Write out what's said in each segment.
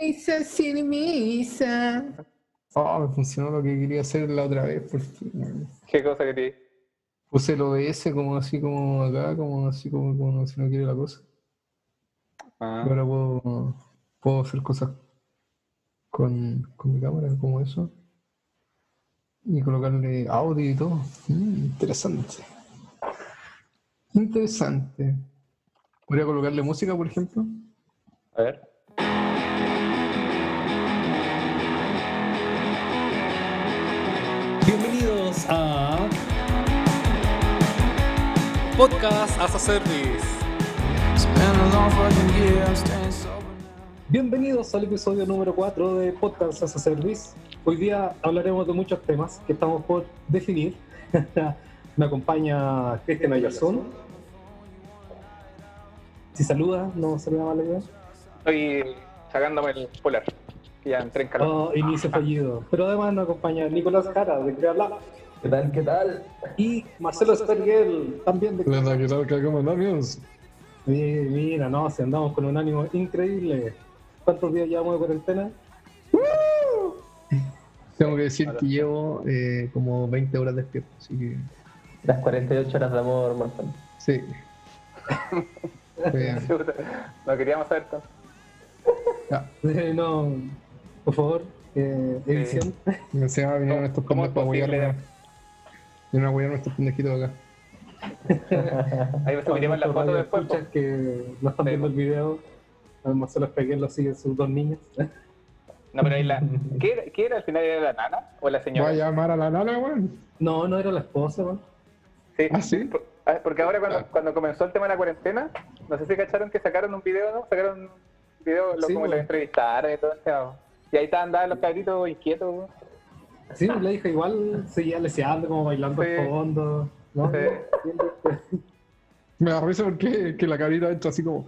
Misa sin misa. Oh, me funcionó lo que quería hacer la otra vez, por fin. ¿Qué cosa quería? Puse el OBS como así como acá, como así como, como si no quiere la cosa. Ah, Y ahora puedo, puedo hacer cosas con, con mi cámara, como eso. Y colocarle audio y todo. Mm, interesante. Interesante. ¿Podría colocarle música, por ejemplo? a ver. Bienvenidos a Podcast as a Service. Bienvenidos al episodio número 4 de Podcast as a Service. Hoy día hablaremos de muchos temas que estamos por definir. Me acompaña Cristian Ayazón. Si saluda, no sería mala idea. Estoy sacándome el polar. Ya entré en calor. Oh, inicio fallido. Pero además nos acompaña Nicolás Jara de Crear Lab ¿Qué tal? ¿Qué tal? y Marcelo Spergel también de ¿Qué tal? ¿Qué ¿Cómo andamos? Mi- Mira, no, si andamos con un ánimo increíble. ¿Cuántos días llevamos de cuarentena? Tengo que decir que llevo eh, como 20 horas despierto, así que Las 48 horas de amor, Martín. sí. No queríamos saber tanto. Eh, no, por favor, eh, edición. me se va vinieron estos ¿Cómo es posible? Vinieron a apoyar a nuestros pendejitos acá. Ahí subiremos la foto después. po. radioescuchas que no están viendo el video. A Marcelo Espeguel lo siguen sus dos niñas. No, pero ahí la. ¿Qué era, qué era al final? ¿Era la nana o la señora? ¿Voy a llamar a la nana, weón? No, no era la esposa, man. Sí. ¿Ah, sí? Ah, Porque ahora cuando, cuando comenzó el tema de la cuarentena, no sé si cacharon que sacaron un video, ¿no? Sacaron un video lo- Sí, como bueno. los entrevistaron y todo lado. Y ahí estaban dados los cabritos inquietos. weón. Sí, la hija igual seguía leseando, como bailando Sí. al fondo. ¿no? Sí. Me da risa porque que la carita entra así como.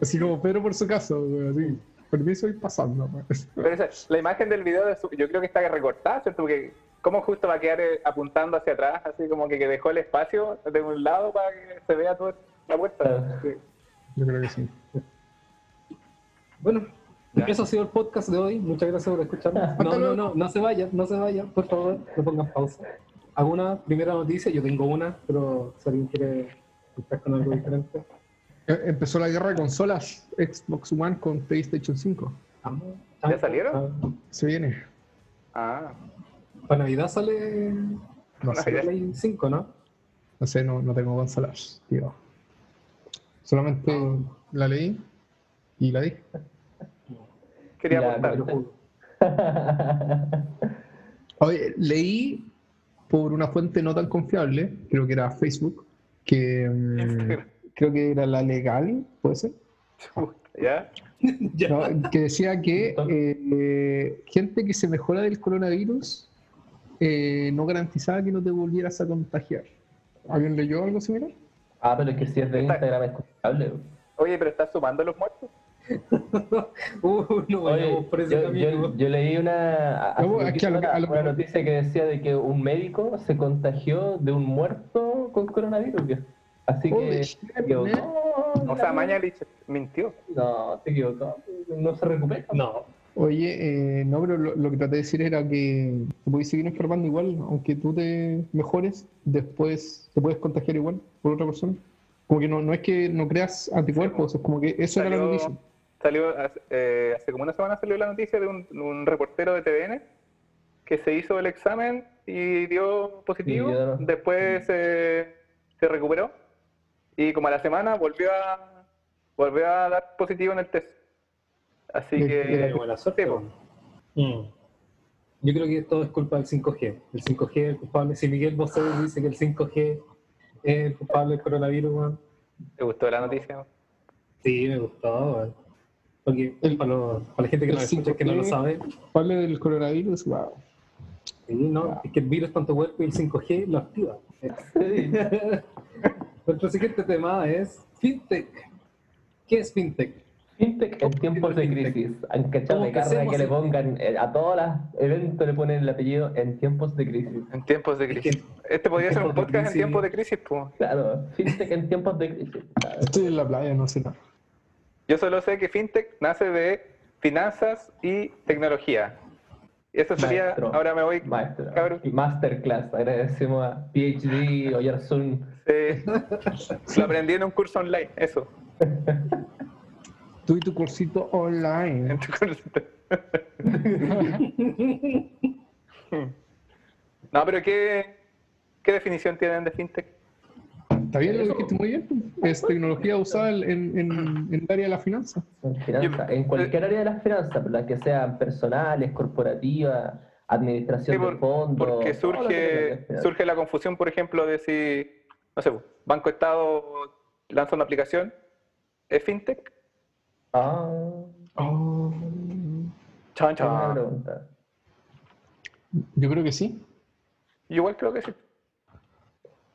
Así como Pedro por su caso, así. Permiso ir pasando. Pero esa- la imagen del video, de su- yo creo que está recortada, ¿cierto? Porque cómo justo va a quedar eh, apuntando hacia atrás, así como que, que dejó el espacio de un lado para que se vea toda la puerta. Sí. Yo creo que sí. Bueno, Ya. eso ha sido el podcast de hoy. Muchas gracias por escucharnos. No, no, no, no se vayan, no se vayan, por favor, no pongan pausa. ¿Alguna primera noticia? Yo tengo una, pero si alguien quiere estar con algo diferente. Eh, Empezó la guerra de consolas Xbox One con PlayStation 5. Ah, ¿Ya ah, salieron? ah, Se viene. Ah, Para Navidad sale No sé, Navidad. Play 5, ¿no? no sé, no, no tengo consolas, tío. Solamente la leí y la dije. Quería Ya. Oye, leí por una fuente no tan confiable, creo que era Facebook, que mm, creo que era la legal, puede ser, ¿Ya? Ya. ¿no? que decía que eh, gente que se mejora del coronavirus eh, no garantizaba que no te volvieras a contagiar. ¿Alguien leyó algo similar? Ah, pero es que si es de Instagram es culpable. Oye, pero estás sumando los muertos. Uh, no vayamos Oye, por ese yo, camino. yo- yo leí una, No, a lo- a lo- una, noticia que decía de que un médico se contagió de un muerto con coronavirus. Así que se equivocó. O sea, Mañalich mintió. No, se equivocó. No se recupera. No, Oye, eh, no, pero lo, lo que traté de decir era que te puedes seguir enfermando igual, aunque tú te mejores, después te puedes contagiar igual por otra persona. Como que no, no es que no creas anticuerpos, es como que eso era la noticia. Salió hace, eh, hace como una semana salió la noticia de un, un reportero de TVN que se hizo el examen y dio positivo. Y Después eh, se recuperó y como a la semana volvió a volvió a dar positivo en el test. Así Sí, que buena suerte. sí. Mm. Yo creo que esto es culpa del 5G. El 5G es el culpable. Si Miguel Bosé dice que el 5G es el culpable del coronavirus, weón. ¿te gustó la noticia? Sí, me gustó, weón. Porque El- para, la gente que no escucha, que no lo 5G. sabe, Hable del coronavirus, wow. sí, ¿no? es que el virus tu cuerpo y el 5G lo activa. Nuestro siguiente tema es FinTech. ¿Qué es FinTech? Fintech en tiempos de crisis. Han cachado ¿Cómo de que carga que le pongan eh, a todos los eventos le ponen el apellido en tiempos de crisis. En tiempos de crisis. Este podría ser un podcast en tiempos de crisis, pues. Claro, fintech en tiempos de crisis. Estoy en la playa, no sé nada. Yo solo sé que FinTech nace de finanzas y tecnología. Eso sería, Maestro. ahora me voy, Maestro. cabrón. Y Masterclass. Agradecemos a PhD Oyarsun. Eh, lo aprendí en un curso online, eso. Tú y tu cursito online. En tu curso. No, pero ¿qué, ¿qué definición tienen de FinTech? Está bien, lo dijiste muy bien. Es tecnología usada en, en- en el área de la finanza. En finanzas, en cualquier área de las finanzas, las que sean personales, corporativas, administración Sí, por- de fondos. Porque surge, surge la confusión, por ejemplo, de si, no sé, Banco Estado lanza una aplicación, ¿es FinTech? Ah, Oh, Chan, chan. pregunta. yo creo que sí. Yo igual creo que sí.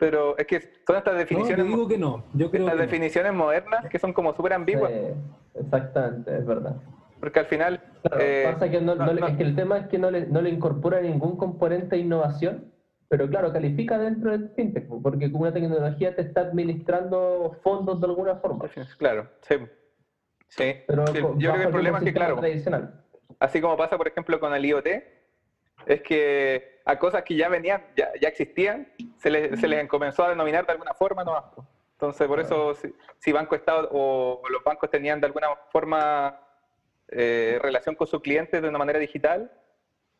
Pero es que son estas No, definiciones, yo digo que no. Yo creo estas que no. definiciones modernas que son como súper ambiguas. Sí, exactamente, es verdad. Porque al final. Claro, eh, pasa que, no- no- no no- es que el tema es que no le, no le incorpora ningún componente de innovación, pero claro, califica dentro del fintech, porque como una tecnología te está administrando fondos de alguna forma. Claro, sí. Sí, Pero Sí, yo creo que el problema es que, claro, tradicional. así como pasa, por ejemplo, con el IoT, es que a cosas que ya venían, ya, ya existían, se les, se les comenzó a denominar de alguna forma nomás. Entonces, por eso, si, si Banco Estado o los bancos tenían de alguna forma eh, relación con sus clientes de una manera digital,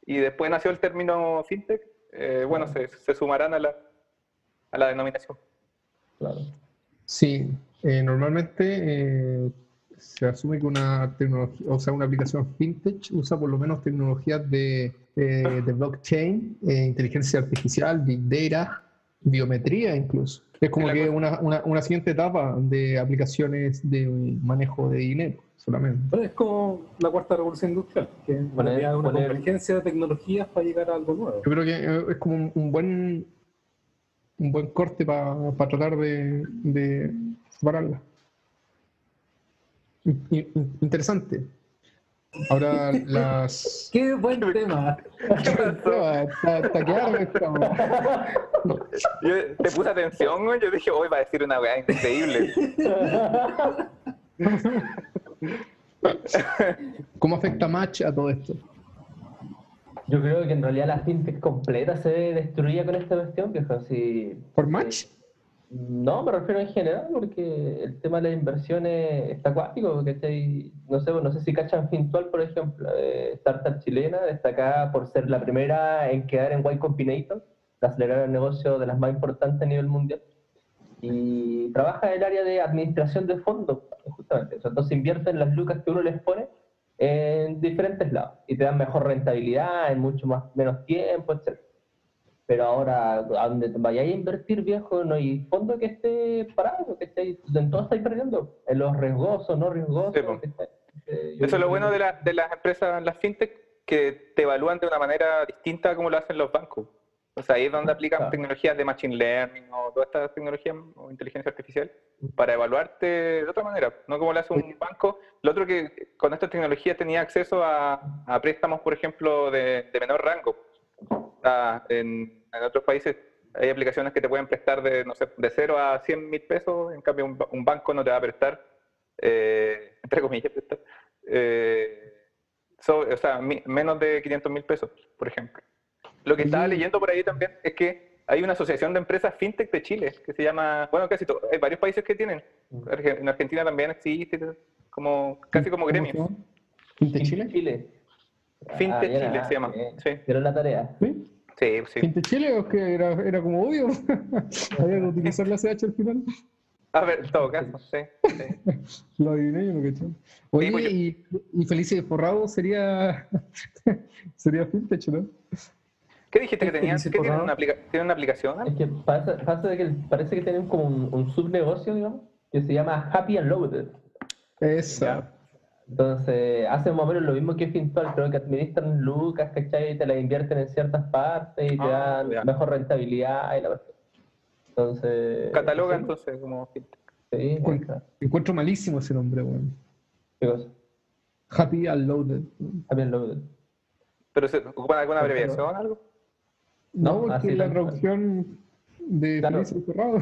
y después nació el término fintech, eh, bueno, se, se sumarán a la, a la denominación. Claro. Sí, eh, normalmente eh, se asume que una tecnología, o sea, una aplicación fintech usa por lo menos tecnologías de, eh, de blockchain, eh, inteligencia artificial, big data, biometría incluso. Es como que una, una, una siguiente etapa de aplicaciones de manejo de dinero solamente. Pero es como la cuarta revolución industrial, que Poner- es una poner- convergencia de tecnologías para llegar a algo nuevo. Yo creo que eh, es como un, un buen un buen corte para tratar de, de separarla. In- in- interesante. Ahora las ¡Qué buen tema! Esto. Yo te puse atención, güey, yo dije, hoy va a decir una weá increíble. ¿Cómo afecta Match a todo esto? Yo creo que en realidad la fintech completa se destruía con esta cuestión, viejo. Si, ¿Por Match? No, me refiero en general, porque el tema de las inversiones está acuático. No sé, no sé si cachan Fintual, por ejemplo, startup chilena, destacada por ser la primera en quedar en Y Combinator, de acelerar el negocio de las más importantes a nivel mundial. Y trabaja en el área de administración de fondos, justamente. Entonces invierten las lucas que uno les pone en diferentes lados y te dan mejor rentabilidad en mucho más menos tiempo, etc. Pero ahora, a donde te vayáis a invertir, viejo, no hay fondo que esté parado, que esté, en todo estáis perdiendo. En los riesgosos, no riesgosos. Sí, estáis- eh, Eso es lo bueno de, la- de las empresas, las fintech, que te evalúan de una manera distinta a como lo hacen los bancos. O sea, ahí es donde aplican Claro. tecnologías de machine learning o todas estas tecnologías o inteligencia artificial para evaluarte de otra manera, no como lo hace un banco. Lo otro que con estas tecnologías tenía acceso a, a préstamos, por ejemplo, de, de menor rango. Ah, en, en otros países hay aplicaciones que te pueden prestar de, no sé, de 0 a 100 mil pesos, en cambio un, ba- un banco no te va a prestar, eh, entre comillas, prestar, eh, so- o sea, mi- menos de 500 mil pesos, por ejemplo. Lo que estaba leyendo por ahí también es que hay una asociación de empresas fintech de Chile que se llama, bueno, casi todo, hay varios países que tienen. En Argentina también existe, como, casi como ¿Cómo se gremio. llama? ¿Finte Chile? Chile. Fintech bien, Chile ah, se llama. Sí, Hicieron la tarea. ¿Sí? sí, sí. ¿Finte Chile o es que era, era como obvio? Había que utilizar la CH al final. A ver, en todo caso, sí. sí. Lo adiviné yo, no caché. Oye, pues yo- y, y Felice Forrado sería, sería Fintech, ¿no? ¿Qué dijiste que ¿Qué tenían? ¿Qué tienen una, aplica- ¿Tienen una aplicación? Es que pasa, pasa de que parece que tienen como un, un subnegocio, digamos, que se llama Happy and Loaded. Esa. Entonces, hacen más o menos lo mismo que Fintual, creo que administran lucas, ¿cachai? Y te las invierten en ciertas partes y te Ah, dan ya. mejor rentabilidad y la verdad. Entonces... Cataloga sí, entonces como fintech. Sí, Encuentro, encuentro malísimo ese nombre, weón. ¿Qué cosa? Happy Unloaded. Happy and Loaded. ¿Pero se ocupan alguna abreviación o algo? No, No, porque así es la traducción de Claro. Forrado.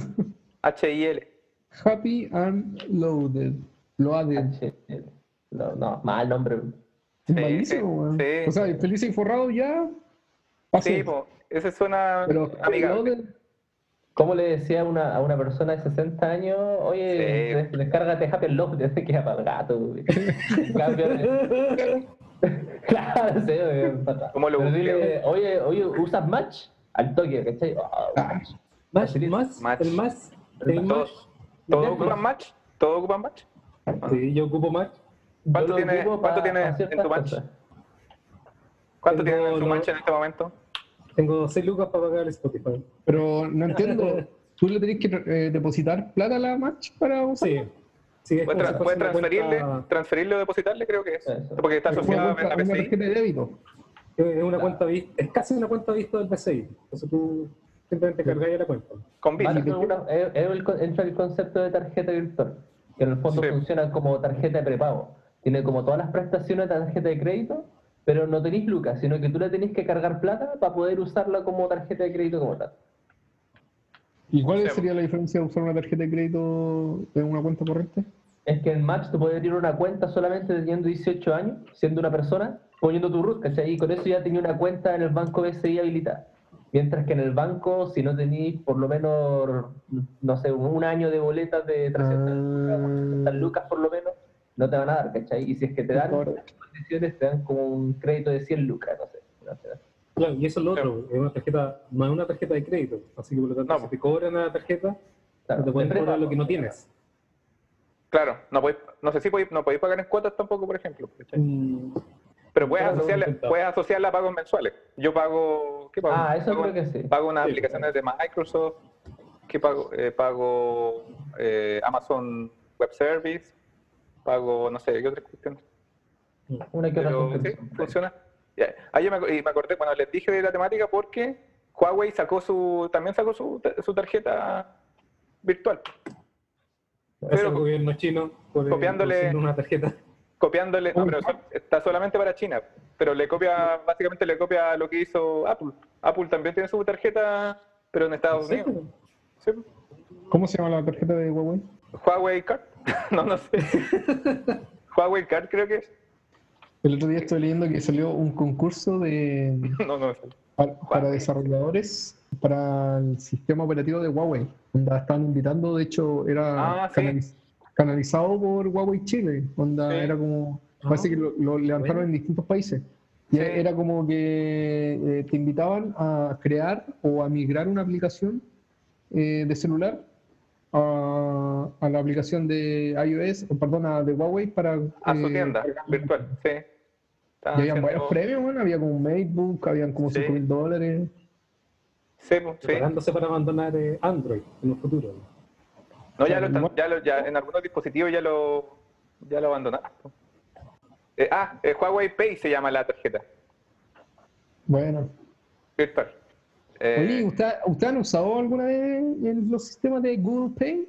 H-I-L. Happy Unloaded. Lo ha de. No, no, mal nombre. Sí, malísimo, sí, sí. O sea, feliz y forrado ya. Pase. Sí, po, ese suena pero amigable. ¿Cómo le decía a una, a una persona de 60 años, oye, Sí. des- descárgate Happy Love, te hace que para el gato, cambio, claro, sí. ¿Cómo lo Pero dile, oye, oye, ¿usas Match? Al toque, ¿cachai? Ah, Ah, Más, más, Match. el más. El El más. ¿Todos ocupan match? ¿Todos ocupan match? Sí, yo ocupo más. ¿Cuánto lo tiene- en tu Match? cosas. ¿Cuánto Tengo tienen en lo- match en este momento? Tengo 6 lucas para pagar el Spotify. Pero no entiendo. ¿Tú le tenés que eh, depositar plata a la match para usar? Sí. Sí, es ¿Puede, como tra- si puede transferirle, cuenta- transferirle o depositarle? Creo que es. Eso. Porque está asociado a cuenta- la una PCI. tarjeta de débito. Es una cuenta vista, es casi una cuenta vista del PCI. Entonces tú simplemente cargáis la cuenta. Con Visa. Vale, una- el concepto de tarjeta virtual, que en el fondo Sí. funciona como tarjeta de prepago. Tiene como todas las prestaciones de tarjeta de crédito, pero no tenéis lucas, sino que tú le tenés que cargar plata para poder usarla como tarjeta de crédito como tal. ¿Y cuál sería la diferencia de usar una tarjeta de crédito en una cuenta corriente? Es que en Match tú puedes abrir una cuenta solamente teniendo 18 años, siendo una persona, poniendo tu root, ¿cachai? Y con eso ya tenía una cuenta en el banco BCI habilitada. Mientras que en el banco, si no tenéis por lo menos, no sé, un año de boletas de 300 lucas, Ah. 400 lucas por lo menos, no te van a dar, ¿cachai? Y si es que te dan Claro. condiciones, te dan como un crédito de 100 lucas, no sé. no sé. Claro, y eso es lo otro, es una tarjeta, no es una tarjeta de crédito. Así que por lo tanto, No. si te cobran la tarjeta, Claro, no te pueden cobrar lo que no tienes. Claro, no, podéis, no sé si podéis, no podéis pagar en cuotas tampoco, por ejemplo. Mm, Pero puedes Claro, asociarla, puedes asociarla a pagos mensuales. Yo pago. ¿Qué pago? Ah, eso pago, creo que sí. Pago unas Sí. aplicaciones de Microsoft. ¿Qué pago? Eh, pago eh, Amazon Web Service. Pago, no sé, ¿qué otras cuestiones? Una que otra Pero sí, funciona. Ya. Ah, yo me, y me acordé cuando les dije de la temática porque Huawei sacó su, también sacó su, su tarjeta virtual, es Pero- el gobierno chino por copiándole- una tarjeta. copiándole, no, pero está solamente para China, pero le copia, básicamente le copia lo que hizo Apple. Apple también tiene su tarjeta, pero en Estados Sí, Unidos. Sí. ¿Cómo se llama la tarjeta de Huawei? Huawei Card, no, no sé. Huawei Card creo que es. El otro día estuve leyendo que salió un concurso de No, no para, para desarrolladores para el sistema operativo de Huawei. Onda estaban invitando, de hecho, era Ah, sí. canaliz- canalizado por Huawei Chile. Onda Sí. era como, Ah, parece que lo, lo levantaron bueno. en distintos países. Y Sí. era como que eh, te invitaban a crear o a migrar una aplicación eh, de celular a, a la aplicación de iOS, o perdón, a- de Huawei para... A su eh, tienda virtual, sí. Estaban Y habían haciendo- buenos premios, bueno, había como un MacBook, habían como Sí. 5 mil dólares. Sí, pues, sí. Preparándose para abandonar eh, Android en un futuro. No, ya, lo están- ya, lo- ya en algunos dispositivos ya lo, ya lo abandonaron. Eh, ah, eh, Huawei Pay se llama la tarjeta Bueno. virtual. Eh, Oye, ¿usted, ¿usted han usado alguna vez los sistemas de Google Pay?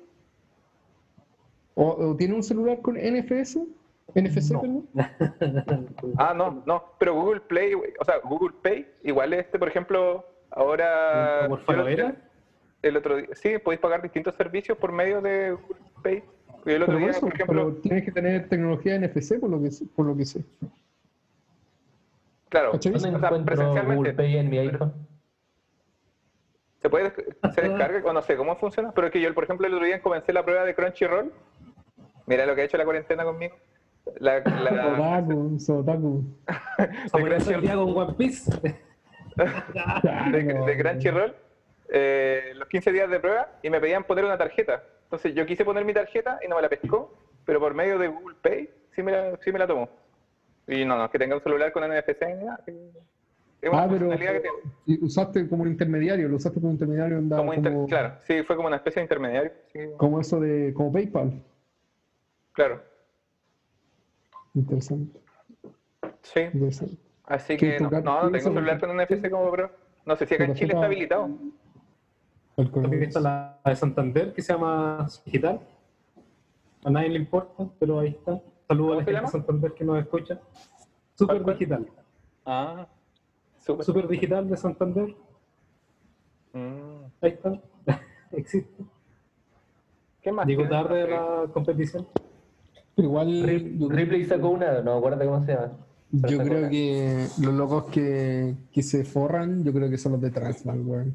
¿O, o tiene un celular con NFC? NFC, No. perdón. ah, no, no, pero Google Play, o sea, Google Pay, igual este, por ejemplo, ahora... ¿Por el otro día, sí, podéis pagar distintos servicios por medio de Google Pay. Y el otro día, eso, por ejemplo, pero tienes que tener tecnología NFC, por lo que, sé- por lo que sé. claro, ¿cachai? o ¿Dónde sea, encuentro Google presencialmente, Pay en mi iPhone? se puede, se descarga, o no sé cómo funciona, pero es que yo, por ejemplo, el otro día comencé la prueba de Crunchyroll. Mira lo que ha hecho la cuarentena conmigo. La, la, Otaku, Sotaku. Al día con One Piece. de, de Crunchyroll eh, los 15 días de prueba y me pedían poner una tarjeta. Entonces yo quise poner mi tarjeta y no me la pescó, pero por medio de Google Pay sí me la, sí me la tomó. Y no, no, es que tenga un celular con NFC ni nada. que- Es una Ah, pero que y usaste como un intermediario, lo usaste como un intermediario, onda, Como inter- como, Claro, sí, fue como una especie de intermediario. Sí, como eso de, como PayPal. Claro. Interesante, Sí, interesante. así ¿Qué que no, no, no ¿Qué tengo un celular con NFC como pro. No sé si acá en Chile está habilitado. Coronavirus. está la de Santander, que se llama Digital. A nadie le importa, pero ahí está. Saludos a ¿Cómo la gente llama? de Santander que nos escucha. Super cuál? Digital. Ah. Super Digital de Santander. Mm. Ahí está. Existe. ¿Qué más? Llegó tarde sé. la competición. Igual Rip- yo, Ripley sacó una, no me acuerdo cómo se llama. yo creo una. que los locos que, que se forran, yo creo que son los de Transbank, weón.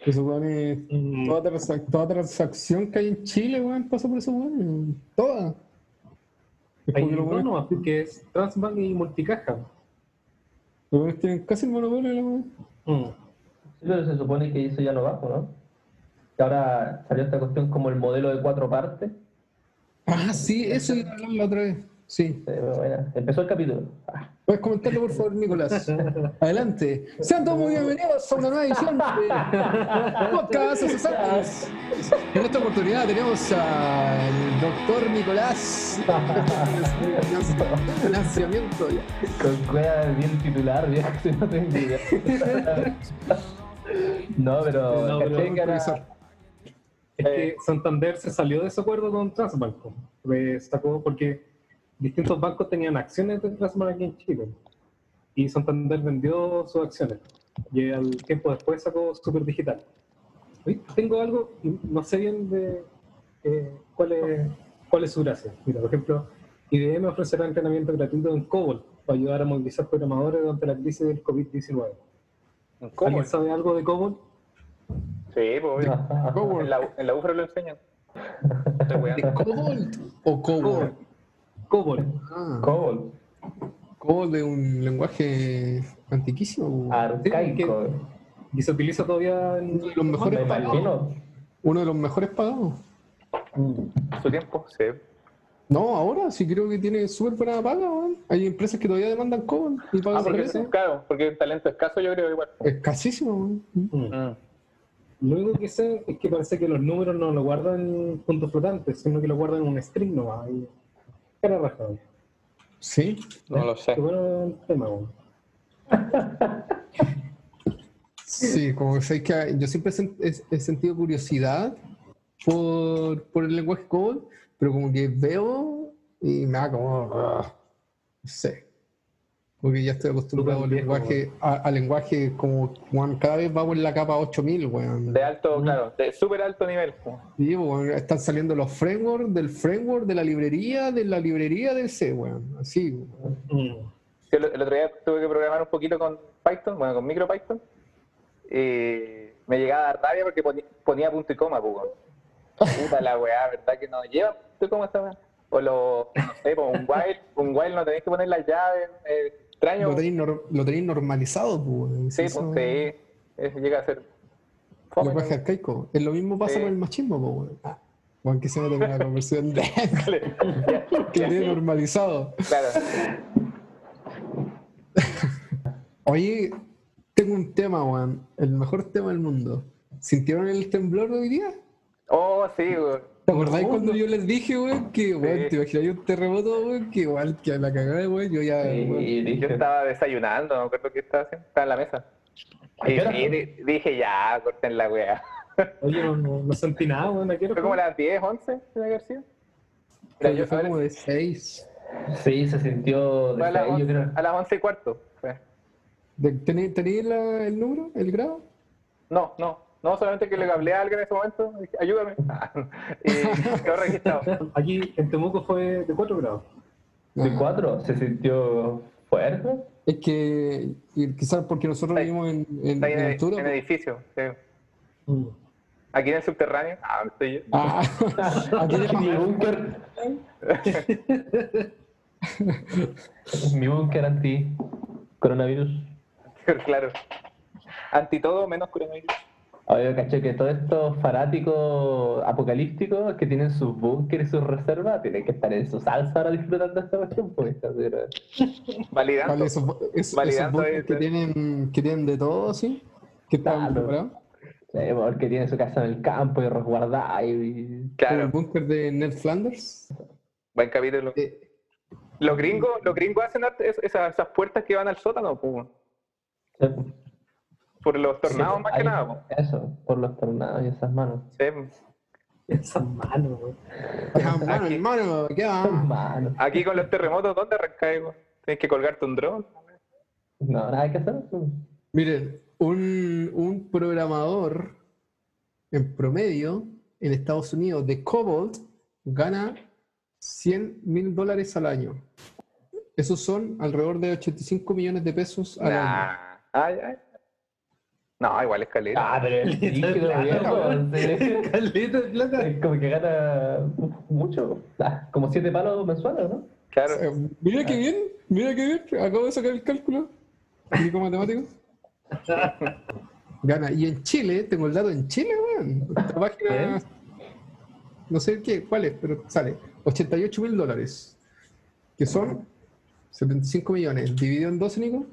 Esos weones, Mm, toda, transac- toda transacción que hay en Chile, weón, pasa por esos weones. Toda. Es Hay porque dos nomás, que es Transbank y Multicaja. los weones tienen casi el monopolio weón. Mm. Sí, pero se supone que eso ya no va, ¿no? Que ahora salió esta cuestión como el modelo de cuatro partes. Ah, sí, eso iba a hablar la otra vez. Sí. Pero bueno, empezó el capítulo. Ah, Puedes comentarlo, por favor, Nicolás. Adelante. Sean todos muy bienvenidos a una nueva edición de Podcast Asesores. En esta oportunidad tenemos al doctor Nicolás. Financiamiento. Con cueva bien titular, viejo, no tengo idea. no, pero, No, pero Es que Santander se salió de ese acuerdo con. Le sacó porque distintos bancos tenían acciones de Transbank aquí en Chile. Y Santander vendió sus acciones. Y al tiempo después sacó Super Digital. Tengo algo, no sé bien de eh, cuál, es, cuál es su gracia. Mira, por ejemplo, IBM ofrecerá entrenamiento gratuito en COBOL para ayudar a movilizar programadores durante la crisis del COVID-19. ¿Cómo? ¿Alguien sabe algo de COBOL? Sí, pues. En la, en la UFRO lo enseñan. ¿De. Cobalt o Cobol? COBOL. Ah, Cobol, Cobol de un lenguaje antiquísimo. arcaico. Y se utiliza todavía en Uno de los mejores Me pagados. imagino. Uno de los mejores pagados. Su tiempo, sí. No, ahora sí creo que tiene súper buena paga, weón. Hay empresas que todavía demandan Cobol y pagan Ah, por porque, claro, porque un talento escaso yo creo igual. Escasísimo, weón. Mm. Lo único que sé es que parece que los números no lo guardan en puntos flotantes, sino que lo guardan en un string nomás. Y... Cara raja, weón. Sí. No lo sé. Qué bueno tema, weón. Sí, como que sé que yo siempre he, sen- he- he sentido curiosidad por, por el lenguaje Cobol, pero como que veo y me da como. ah, no sé. Porque ya estoy acostumbrado al lenguaje, a, a lenguaje como, weón, cada vez vamos en la capa 8000, weón. De alto, claro, de súper alto nivel. Sí, weón, están saliendo los frameworks del framework de la librería, de la librería del C, weón. Así, weón. Mm. Sí, El, el otro día tuve que programar un poquito con Python, bueno, con MicroPython. Y me llegaba a dar rabia porque ponía punto y coma, weón. Puta la weá, ¿verdad? Que no lleva punto y coma esta weá. O lo, no sé, un while, un while no tenéis que poner las llaves. eh, extraño. Lo tenéis nor- lo tenéis normalizado, pues. Sí, Eso- pues sí. Llega a ser. fome, ¿no? arcaico. Es lo mismo pasa Sí. con el machismo, pues. Ah, weón, que se con la conversión de que tiene normalizado. Claro. Oye, tengo un tema, weón. El mejor tema del mundo. ¿Sintieron el temblor hoy día? Oh, sí, weón. ¿Te acordáis cuando yo les dije, weón, que, weón, Sí. te imaginas un terremoto, weón, que igual que a la cagada, weón, yo ya, Sí, weón, Yo estaba desayunando, no me acuerdo qué estaba haciendo. Estaba en la mesa. ¿A qué Y, hora y dije, ya, corten la weá. Oye, no, no, no sentí nada, weón. ¿A qué hora Fue como las 10, 11, tiene que haber sido. Mira, creo yo, que fue como de seis. Sí, se sintió fue a, de las ahí, yo 11, creo. a las 11 y cuarto. fue. De- ¿Tení- ¿Tenéis la- el número, el grado? No, no, no, solamente que le hablé a alguien en ese momento, dije, ayúdame. y quedó registrado. Aquí en Temuco fue de 4 grados. ¿De Ah. cuatro? ¿Se sintió fuerte? Es que quizás porque nosotros vivimos en, en, en en, altura. en edificio. sí. Mm. Aquí en el subterráneo. Ah, ¿dónde estoy yo? Ah, aquí Mi tenemos- búnker. Mi búnker anti coronavirus. claro. Anti todo menos coronavirus. Oye, caché que todos estos fanáticos apocalípticos que tienen sus búnkeres y sus reservas tienen que estar en su salsa ahora disfrutando esta cuestión. Pues, pero- Validando. Vale, esos, esos, esos Validando ahí, que tienen, que tienen de todo, ¿sí? Que están Claro. preparados. Sí, porque tiene su casa en el campo y resguardada y... Como el Claro, búnker de Ned Flanders. buen capítulo. Eh, Los gringos, los gringos hacen esas, esas puertas que van al sótano, pues, Sí, por los tornados más que nada. Eso, por los tornados y esas manos. Sí. Esas manos, ah, mano, Aquí- hermano, ¿qué va? Manos. Aquí con los terremotos, ¿dónde arrancáis? güey? Tienes que colgarte un dron. No, nada que hacer. Miren, un, un programador en promedio en Estados Unidos de Cobalt gana 100 mil dólares al año. Esos son alrededor de 85 millones de pesos al año. Nah. Ay, ay. No, igual es caleta. Ah, pero el líquido. Caleta de plata. Es como que gana mucho. Ah, como siete palos mensuales, ¿no? Claro. Eh, Mira qué bien, mira qué bien. Acabo de sacar el cálculo. Médico matemático. Gana. Y en Chile, tengo el dato en Chile, weón. Esta página. No sé qué, cuál es, pero sale. 88 mil dólares. Que son 75 millones. Dividido en 12, Nico.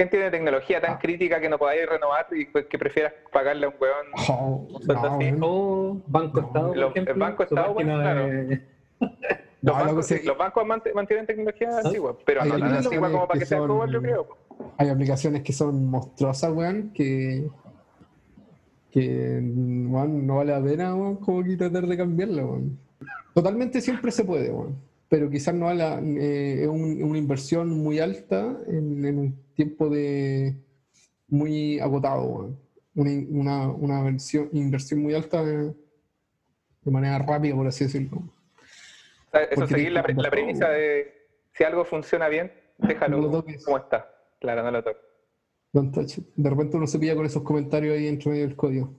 ¿Quién tiene tecnología Ah. tan crítica que no podáis renovar y pues, que prefieras pagarle a un weón? Oh, no, así. weón. O Banco No, Estado, lo- por el Banco Estado, bueno, de- Los, No, lo bancos, sé- los bancos mant- mantienen tecnología antigua, pero hay no tan aplicaciones antigua como para que, que sea son- Google, yo creo. Hay aplicaciones que son monstruosas, weón, que, que weón, no vale la pena, weón, como que tratar de cambiarla, weón. Totalmente siempre se puede, weón. Pero quizás no eh, es un- una inversión muy alta en, en un tiempo de muy agotado. Una, una, una versión- inversión muy alta de, de manera rápida, por así decirlo. O sea, eso Porque seguir la, la premisa de si algo funciona bien, No lo déjalo toques. como está. Claro, no lo toques. De repente uno se pilla con esos comentarios ahí entre medio del código.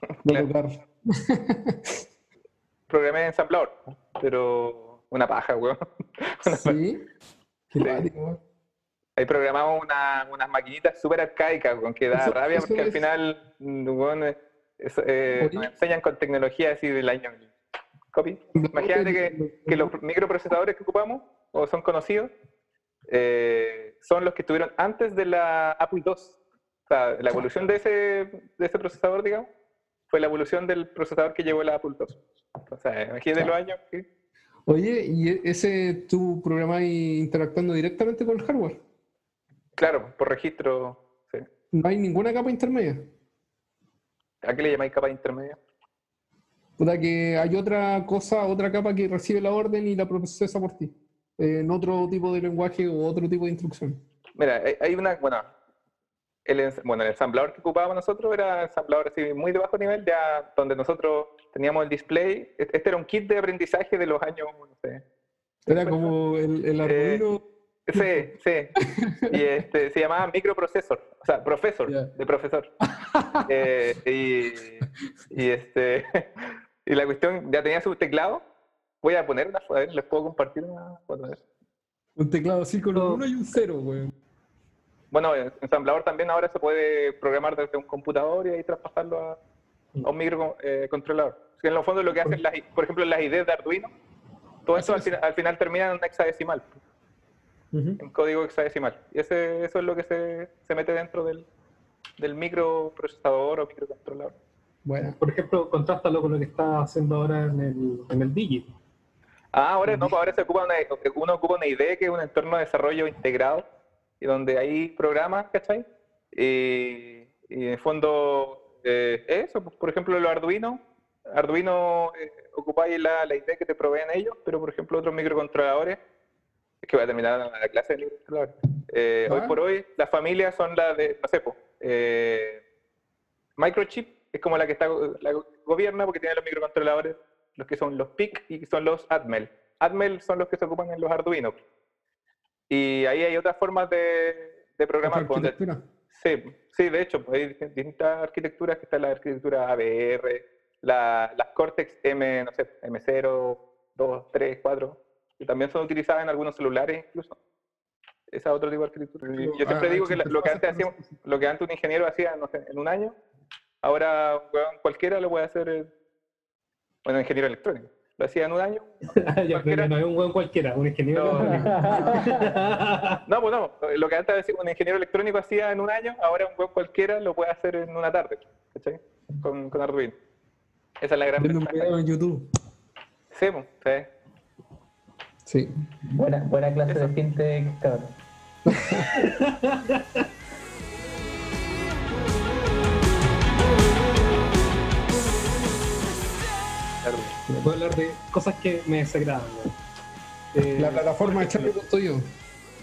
No Claro. tocar. Programé en ensamblador, pero una paja, weón. Sí. Qué Sí. cuático, weón. Ahí programamos una- unas maquinitas súper arcaicas, con que da Eso- rabia eso porque al es- final mm, weón, eh, eso, eh, nos enseñan con tecnología así del año. Copy. Imagínate que, que los microprocesadores que ocupamos, o son conocidos, eh, son los que estuvieron antes de la Apple II. O sea, la evolución de ese, de ese procesador, digamos, fue la evolución del procesador que llevó la Apple II. O sea, imagínate los años que... Oye, ¿y ese tú programas interactuando directamente con el hardware? Claro, por registro, sí. No hay ninguna capa intermedia. ¿A qué le llamáis capa intermedia? Puta que hay otra cosa, otra capa que recibe la orden y la procesa por ti. en otro tipo de lenguaje o otro tipo de instrucción. Mira, hay- una, bueno, el, bueno, el ensamblador que ocupábamos nosotros era ensamblador así muy de bajo nivel, ya donde nosotros teníamos el display. e- Este era un kit de aprendizaje de los años, no sé. Era como el, el Arduino. Sí, sí. Y este, se llamaba microprocesor, o sea, profesor, de profesor. Eh, y, y, este, y la cuestión ya tenía su teclado. Voy a poner una foto, a ver, les puedo compartir una foto. Un teclado así con un 1 y un 0, weón. Bueno, el ensamblador también ahora se puede programar desde un computador y ahí traspasarlo a, a un microcontrolador. Que en los fondos lo que hacen, las, por ejemplo, las ideas de Arduino, todo esto al, al final termina en un hexadecimal, Ujú. en código hexadecimal. Y ese, eso es lo que se, se mete dentro del, del microprocesador o microcontrolador. Bueno. Por ejemplo, contrástalo con lo que está haciendo ahora en el, en el Digi. Ah, ahora no, ahora se ocupa una, uno ocupa una IDE, que es un entorno de desarrollo integrado, y donde hay programas, ¿cachai? Y, y en el fondo, eh, eso, pues, por ejemplo, los Arduino, Arduino eh, ocupáis la, la IDE que te proveen ellos, pero por ejemplo otros microcontroladores, es que voy a terminar la, la clase de microcontroladores. Eh, hoy Ah. por hoy, las familias son las de, no sé, eh, Microchip es como la que está la gobierna porque tiene los microcontroladores, los que son los PIC y son los Atmel. Atmel son los que se ocupan en los Arduino. Y ahí hay otras formas de, de programar. Otra pues. Sí, sí, de hecho, pues, hay dist- distintas arquitecturas, que está la arquitectura ABR, la, las Cortex M, no sé, M0, 2, 3, 4, que también son utilizadas en algunos celulares incluso. Esa es otro tipo de arquitectura. Yo siempre Ah, digo que la- lo que antes hacíamos, lo que antes un ingeniero hacía, no sé, en un año, ahora un weón cualquiera lo puede hacer, eh, bueno, ingeniero electrónico. Lo hacía en un año. ya, pero no es un buen cualquiera, un ingeniero. No. No, pues no, lo que antes un ingeniero electrónico hacía en un año, ahora un web cualquiera lo puede hacer en una tarde, ¿cachai? Con, con Arduino. Esa es la gran Viendo un ventaja. video en YouTube. Sí, pues, sí. Sí. Buena, buena clase Eso. de fintech, cabrón. A hablar de cosas que me desagradan. weón. Eh, La plataforma de por ejemplo, Charlie yo.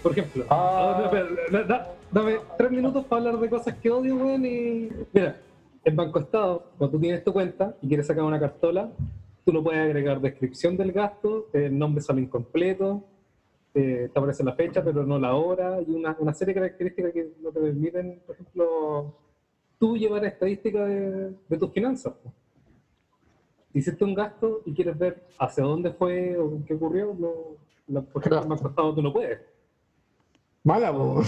Por ejemplo, Ah. ah, espera, da- da- dame tres minutos para hablar de cosas que odio, weón. Y mira, en Banco Estado, cuando tú tienes tu cuenta y quieres sacar una cartola, tú no puedes agregar descripción del gasto, el nombre sale incompleto, eh, te aparece la fecha, pero no la hora, y una, una serie de características que no te permiten, por ejemplo, tú llevar estadística de, de tus finanzas. Hiciste un gasto y quieres ver hacia dónde fue o qué ocurrió, no, la, por ejemplo, Claro. me ha costado, tú no puedes. Mala.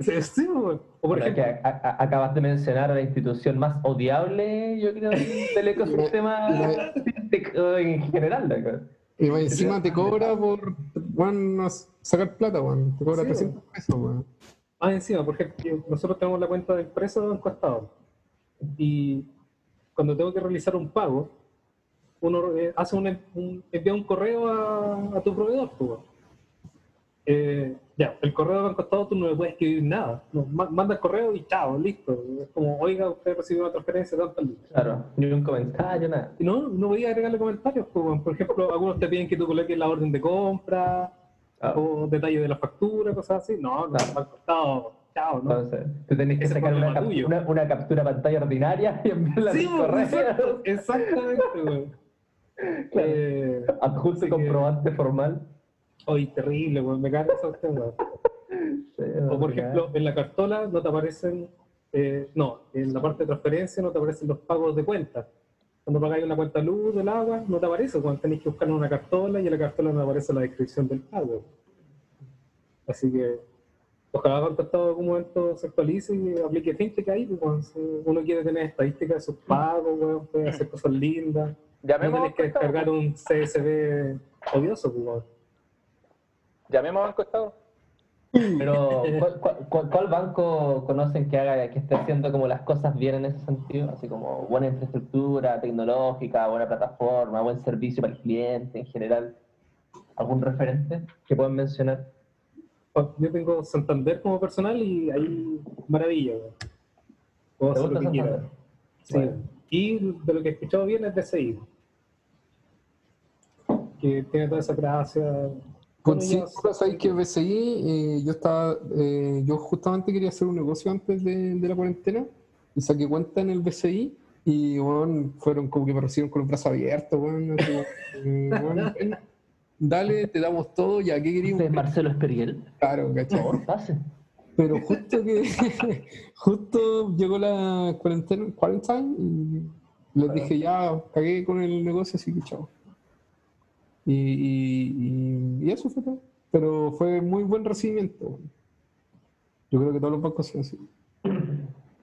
Sí, o por Ahora que ejemplo, a- a- acabas de mencionar a la institución más odiable, yo creo, del ecosistema La- en general. ¿no? Y encima te cobra por bueno, sacar plata, weón. Te cobra Sí, 300 pesos, weón. más encima, por ejemplo, nosotros tenemos la cuenta de empresa de Banco Estado. Y cuando tengo que realizar un pago, uno eh, hace un, un- envía un correo a, a tu proveedor. pues, weón. Eh, ya, el correo de Banco Estado tú no le puedes escribir nada. No, ma- manda el correo y chao, listo. Es como, oiga, usted recibió una transferencia tanto lucas. Claro, ni un comentario, nada. No, no voy a agregarle comentarios. pues, weón. por ejemplo, algunos te piden que tú coloques la orden de compra Ah, o detalles de la factura, cosas así. No, no, Claro. Banco Estado, chao, ¿no? Entonces, tú tenés que Ese sacar una, cap- una, una captura pantalla ordinaria y enviarla Sí, correo. exacto, exactamente, güey. Claro. Eh, Adjunto Así que- comprobante formal. Terrible, güey, me caga esa cuestión, güey. Sí, O por ejemplo, en la cartola no te aparecen, eh, no, en la parte de transferencia no te aparecen los pagos de cuenta. Cuando pagáis una cuenta luz, del agua, no te aparece, cuando tenéis que buscar en una cartola y en la cartola no aparece la descripción del pago. Así que, ojalá Banco Estado en algún momento se actualice y aplique fintech ahí, pues, uno quiere tener estadísticas de sus pagos, güey, puede hacer cosas lindas. No Llamemos a tenés que descargar un CSV odioso, pues. Llamemos a Banco Estado. Pero, ¿cuál, cuál- cuál- cuál banco conocen que haga, que esté haciendo como las cosas bien en ese sentido? Así como buena infraestructura tecnológica, buena plataforma, buen servicio para el cliente en general. ¿Algún referente que puedan mencionar? Oh, Yo tengo Santander como personal y ahí maravilla. Puedo ¿Te hacer lo que quiera. Sí. Bueno. Y de lo que he escuchado bien es DCI. Que tiene toda esa gracia. Con Bueno, sí, sabéis que BCI, eh, yo estaba, eh, yo justamente quería hacer un negocio antes de, de la cuarentena y saqué cuenta en el BCI y bueno, fueron como que me recibieron con los brazos abiertos, bueno, así como, eh, bueno, dale, te damos todo, ya, ¿qué queríamos? Es Marcelo Esperiel. Claro. Pase. Pero justo que, justo llegó la cuarentena, quarantine y les dije, ya, cagué con el negocio, así que chao. Y, y, y- y eso fue todo. Pero fue muy buen recibimiento. Yo creo que todos los bancos son así.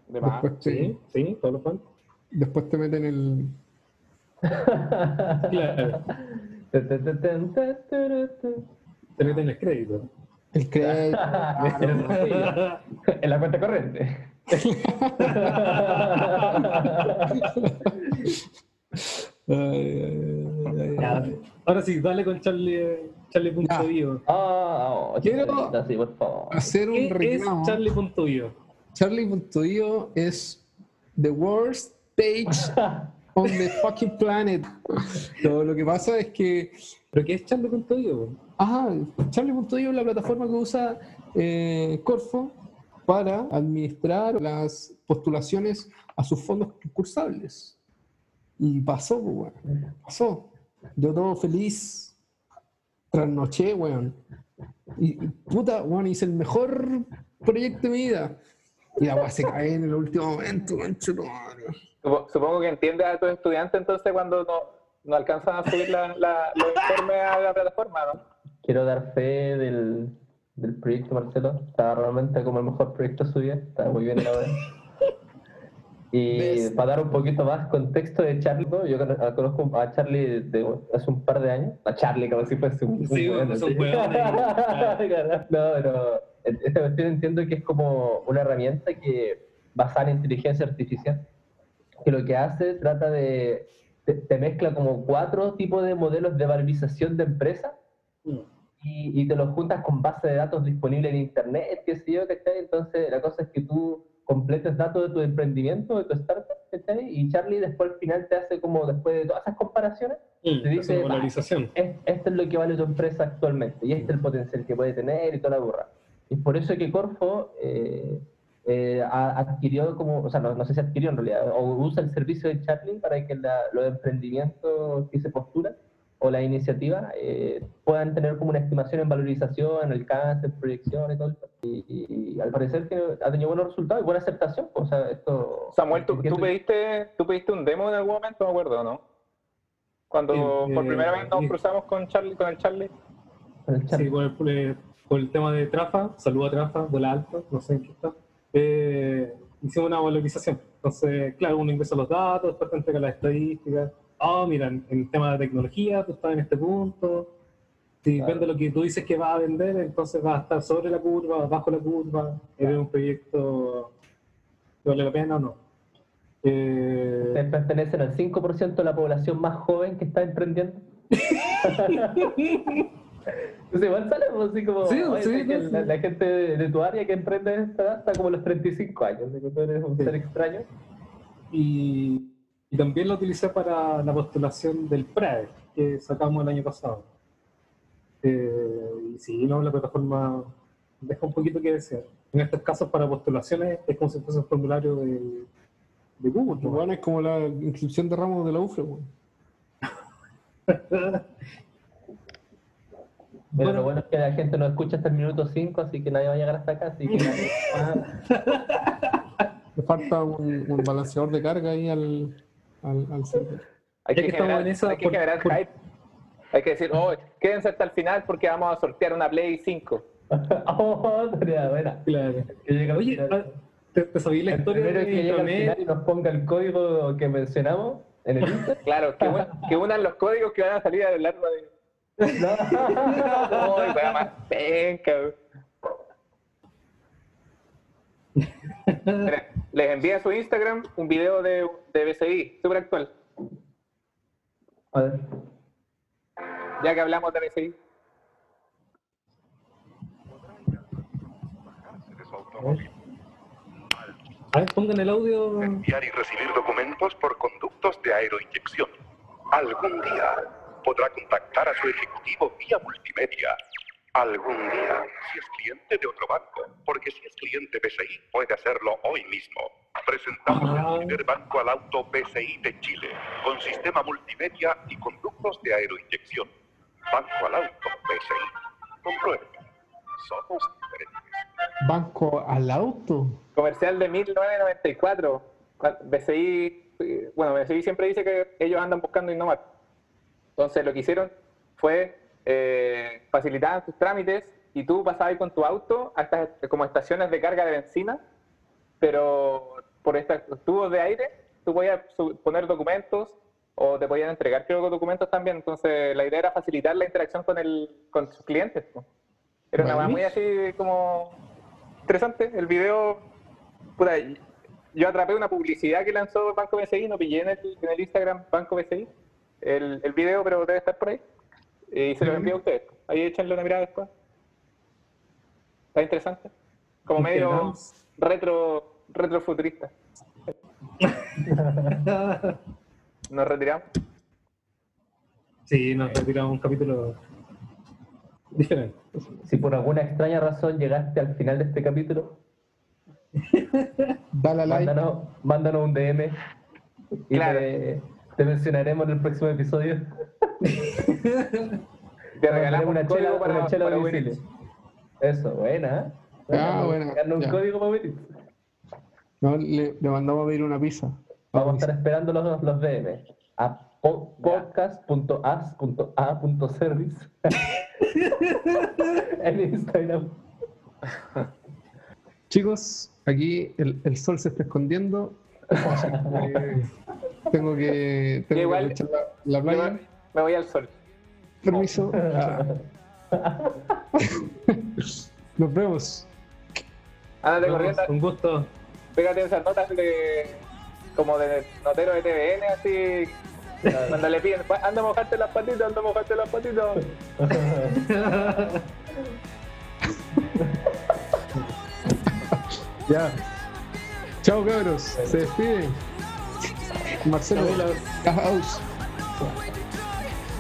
De más. Te, Sí, sí, todos los bancos. después te meten el... Claro. Te, te, te, te, te, te, te. Te meten el crédito. El crédito. En la cuenta corriente. Ay, ay, ay, ay, Ya, ay. Ahora sí, dale con Charlie, Charlie.io. Ah, oh, Quiero- sí, por favor. Hacer un ¿Qué es reclamo. Charlie.io? Charlie.io es the worst page on the fucking planet. Todo lo que pasa es que ¿Pero qué es Charlie.io? Ajá, Charlie.io es la plataforma que usa eh, Corfo para administrar las postulaciones a sus fondos concursables. Y pasó, pues, weón. Pasó. Yo todo feliz. Trasnoché, weón. Y y, puta, weón, hice el mejor proyecto de mi vida. Y la weá se cae en el último momento. Supo- Supongo que entiendes a tus estudiantes entonces cuando no, no alcanzan a subir la, la- los informes a la plataforma, ¿no? Quiero dar fe del, del proyecto, Marcelo. Está realmente como el mejor proyecto de su vida. Está muy bien la verdad. Y ¿Ves? para dar un poquito más contexto de Charlie, ¿no? yo cono- conozco a Charlie de hace un par de años. A Charlie como si fuese un, Sí, es un no, pero esta cuestión entiendo que es como una herramienta que basada en inteligencia artificial, que lo que hace trata de, te, te mezcla como cuatro tipos de modelos de valorización de empresa Mm. y, y te los juntas con base de datos disponible en internet, qué sé yo, ¿cachai? Entonces la cosa es que tú completes datos de tu emprendimiento, de tu startup, ¿cachai? Y Charlie después al final te hace como, después de todas esas comparaciones, Mm, Te dice, es valorización. es- esto es lo que vale tu empresa actualmente y este es el potencial que puede tener y toda la burra. Y por eso que Corfo, eh, eh, adquirió como, o sea, no, no sé si adquirió en realidad, o usa el servicio de Charlie para que la- los emprendimientos que se postulan o las iniciativas eh, puedan tener como una estimación en valorización, alcance, proyección y todo. Y, y- y al parecer que ha tenido buenos resultados y buena aceptación. O sea, esto... Samuel, ¿tú, ¿qué tú te- pediste, ¿tú pediste un demo en algún momento? Me acuerdo, ¿no? Cuando por eh, primera vez nos cruzamos con Charlie, con el Charlie. con el Charlie? Sí, por el, tema de Trafa, saludo a Trafa, vuela alto, no sé en qué está. Eh, hicimos una valorización. Entonces, claro, uno ingresa los datos, después te entrega las estadísticas. Ah, mira, en, en tema de tecnología, tú estás en este punto. Si Claro. vende lo que tú dices que vas a vender, entonces vas a estar sobre la curva, bajo la curva. ¿Eres un proyecto que vale la pena o no? Eh, Ustedes pertenecen al 5% de la población más joven que está emprendiendo. Entonces igual sale pues, así como Sí, oye, sí, sí. la, la gente de, de tu área que emprende en esta edad está como los 35 años, así que tú eres un ser extraño. y, y también lo utilicé para la postulación del PRAE que sacamos el año pasado. Eh, y sí, no, la plataforma deja un poquito que desear. En estos casos, para postulaciones, es como si fuese un formulario de, de Google. ¿no? Bueno, es como la inscripción de ramos de la UFRE, weón. Pero Bueno. lo bueno es que la gente no escucha hasta el minuto 5, así que nadie va a llegar hasta acá, así que nadie- ah, Le falta un, un balanceador de carga ahí al, al, al server. Hay que, generar, en esa, hay que por- generar por- hype. Hay que decir, oh, quédense hasta el final porque vamos a sortear una Play 5. oh, tarea buena. Claro. Que llega Oye, ah, ¿te, te sabías la historia primero de que llega al final y nos ponga el código que mencionamos en el Inter. Claro, que, que unan los códigos que van a salir a lo largo de. No. Más penca, Les envié a su Instagram un video de, de BCI, súper actual. A ver. Ya que hablamos de BCI. de su automóvil. A ver, pongan el audio. Enviar y recibir documentos por conductos de aeroinyección. Algún día podrá contactar a su ejecutivo vía multimedia. Algún día, si es cliente de otro banco, porque si es cliente BCI, puede hacerlo hoy mismo. Presentamos Ah. el primer banco al auto BCI de Chile, con sistema multimedia y conductos de aeroinyección. Banco al auto BCI. Compruebe. Somos diferentes. Banco al auto. Comercial de 1994. Cuan- BCI, eh, bueno, BCI siempre dice que ellos andan buscando innovar. Entonces lo que hicieron fue eh, facilitar tus trámites y tú pasabas ahí con tu auto a estas como estaciones de carga de benzina, pero por estos tubos de aire tú podías poner documentos o te podían entregar creo que documentos también. Entonces la idea era facilitar la interacción con, el, con sus clientes. po. Era una muy así como interesante. El video, puta, yo atrapé una publicidad que lanzó Banco BCI, no pillé en el, en el Instagram Banco BCI el, el video, pero debe estar por ahí. Y se lo envío a ustedes. Ahí échenle una mirada después. Está interesante. Como medio retro, retrofuturista. Nos retiramos. Sí, nos retiramos un capítulo diferente. Si por alguna extraña razón llegaste al final de este capítulo, Dale a like. mándanos, mándanos un DM y Claro. te, te mencionaremos en el próximo episodio. Te regalamos una un chela, para, una chela para a Uber domicilio. Eats. Eso, buena. ¿eh? Ah, buena, Ganó un ya. código para. No, le, le mandamos a pedir una pizza. Vamos a estar esperando los, los DM a po- podcast.as.a.service en Instagram. Chicos, aquí el, el sol se está escondiendo. que tengo que, tengo Igual- que aprovechar la, la playa. Me, voy al sol. Permiso. Ah. Nos vemos. Ándate Nos corriendo. Un gusto. pégate esas notas de como de notero de TVN, así. Cuando le piden, "Pa- anda a mojarte las patitas, anda a mojarte las patitas. Ya. Chao, cabros. Se despiden. Marcelo de la House.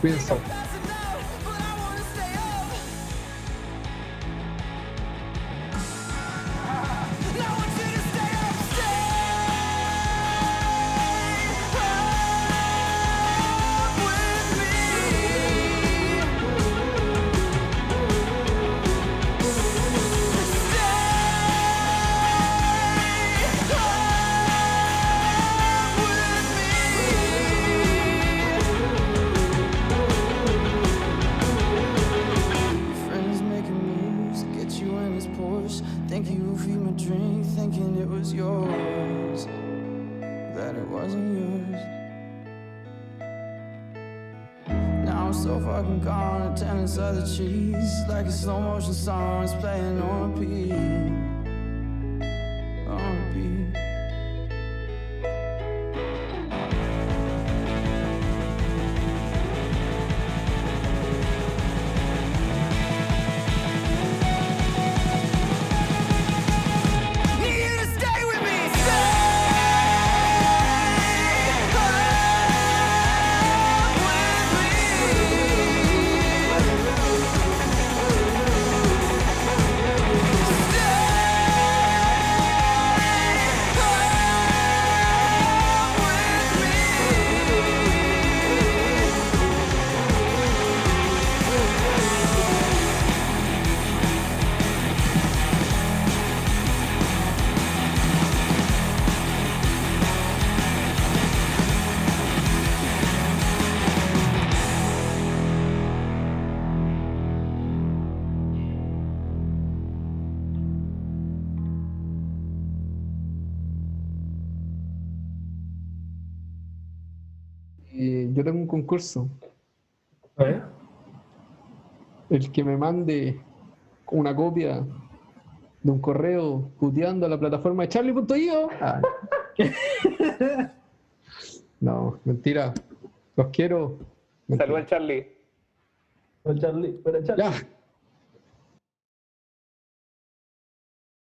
Cuidem-se. Un concurso. Ver. El que me mande una copia de un correo puteando a la plataforma de charlie.io. Ah. No, mentira. Los quiero. Mentira. Salud al Charlie. Charlie, Charlie. Ya,